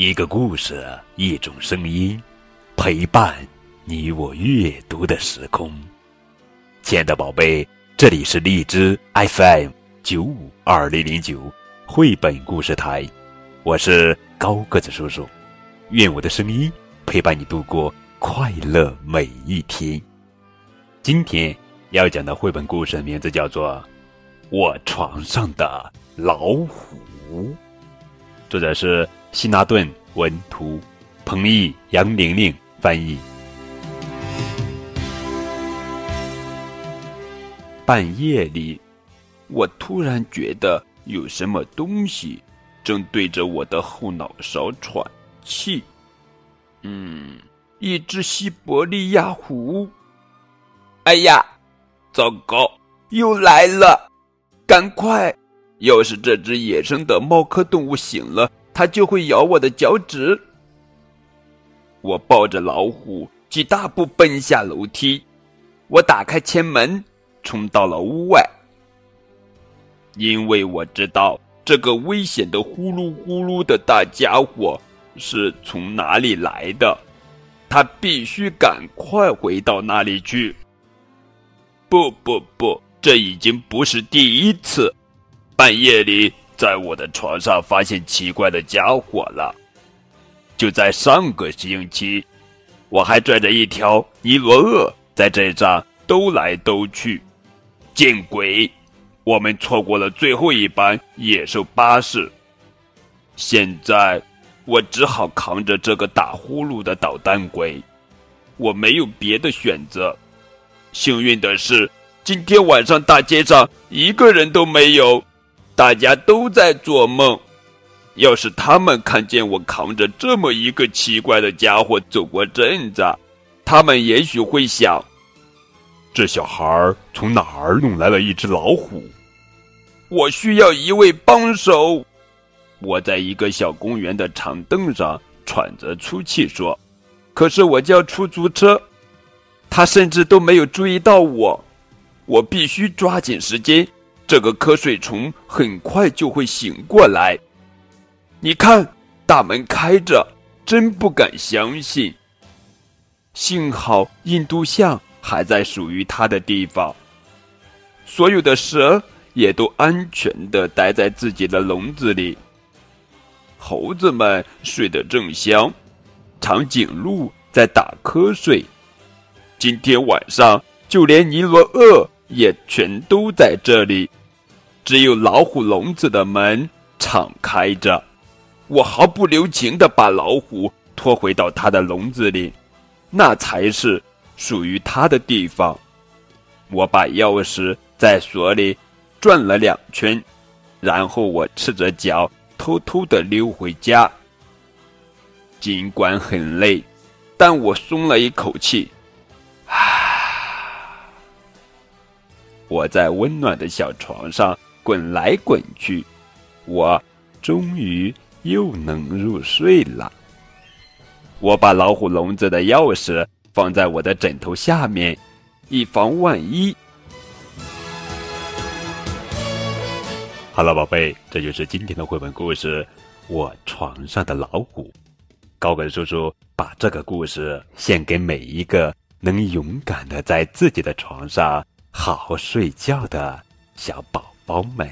一个故事，一种声音，陪伴你我阅读的时空。亲爱的宝贝，这里是荔枝 FM 九五二零零九绘本故事台，我是高个子叔叔。愿我的声音陪伴你度过快乐每一天。今天要讲的绘本故事名字叫做《我床上的老虎》。作者是希纳顿文图，彭毅、杨玲玲翻译。半夜里，我突然觉得有什么东西正对着我的后脑勺喘气。嗯，一只西伯利亚虎。哎呀，糟糕，又来了！赶快！要是这只野生的猫科动物醒了，它就会咬我的脚趾。我抱着老虎，几大步奔下楼梯。我打开前门，冲到了屋外，因为我知道这个危险的呼噜呼噜的大家伙是从哪里来的。他必须赶快回到那里去。不不不，这已经不是第一次。半夜里，在我的床上发现奇怪的家伙了。就在上个星期，我还拽着一条尼罗鳄在这上兜来兜去。见鬼！我们错过了最后一班野兽巴士。现在，我只好扛着这个打呼噜的捣蛋鬼。我没有别的选择。幸运的是，今天晚上大街上一个人都没有。大家都在做梦。要是他们看见我扛着这么一个奇怪的家伙走过镇子，他们也许会想：这小孩从哪儿弄来了一只老虎？我需要一位帮手。我在一个小公园的长凳上喘着粗气说：“可是我叫出租车，他甚至都没有注意到我。我必须抓紧时间。”这个瞌睡虫很快就会醒过来。你看，大门开着，真不敢相信。幸好印度象还在属于它的地方，所有的蛇也都安全的待在自己的笼子里。猴子们睡得正香，长颈鹿在打瞌睡。今天晚上，就连尼罗鳄也全都在这里。只有老虎笼子的门敞开着，我毫不留情的把老虎拖回到它的笼子里，那才是属于它的地方。我把钥匙在锁里转了两圈，然后我赤着脚偷偷的溜回家。尽管很累，但我松了一口气。啊！我在温暖的小床上。滚来滚去，我终于又能入睡了。我把老虎笼子的钥匙放在我的枕头下面，以防万一。好了，宝贝，这就是今天的绘本故事《我床上的老虎》。高跟叔叔把这个故事献给每一个能勇敢的在自己的床上好好睡觉的小宝。饱满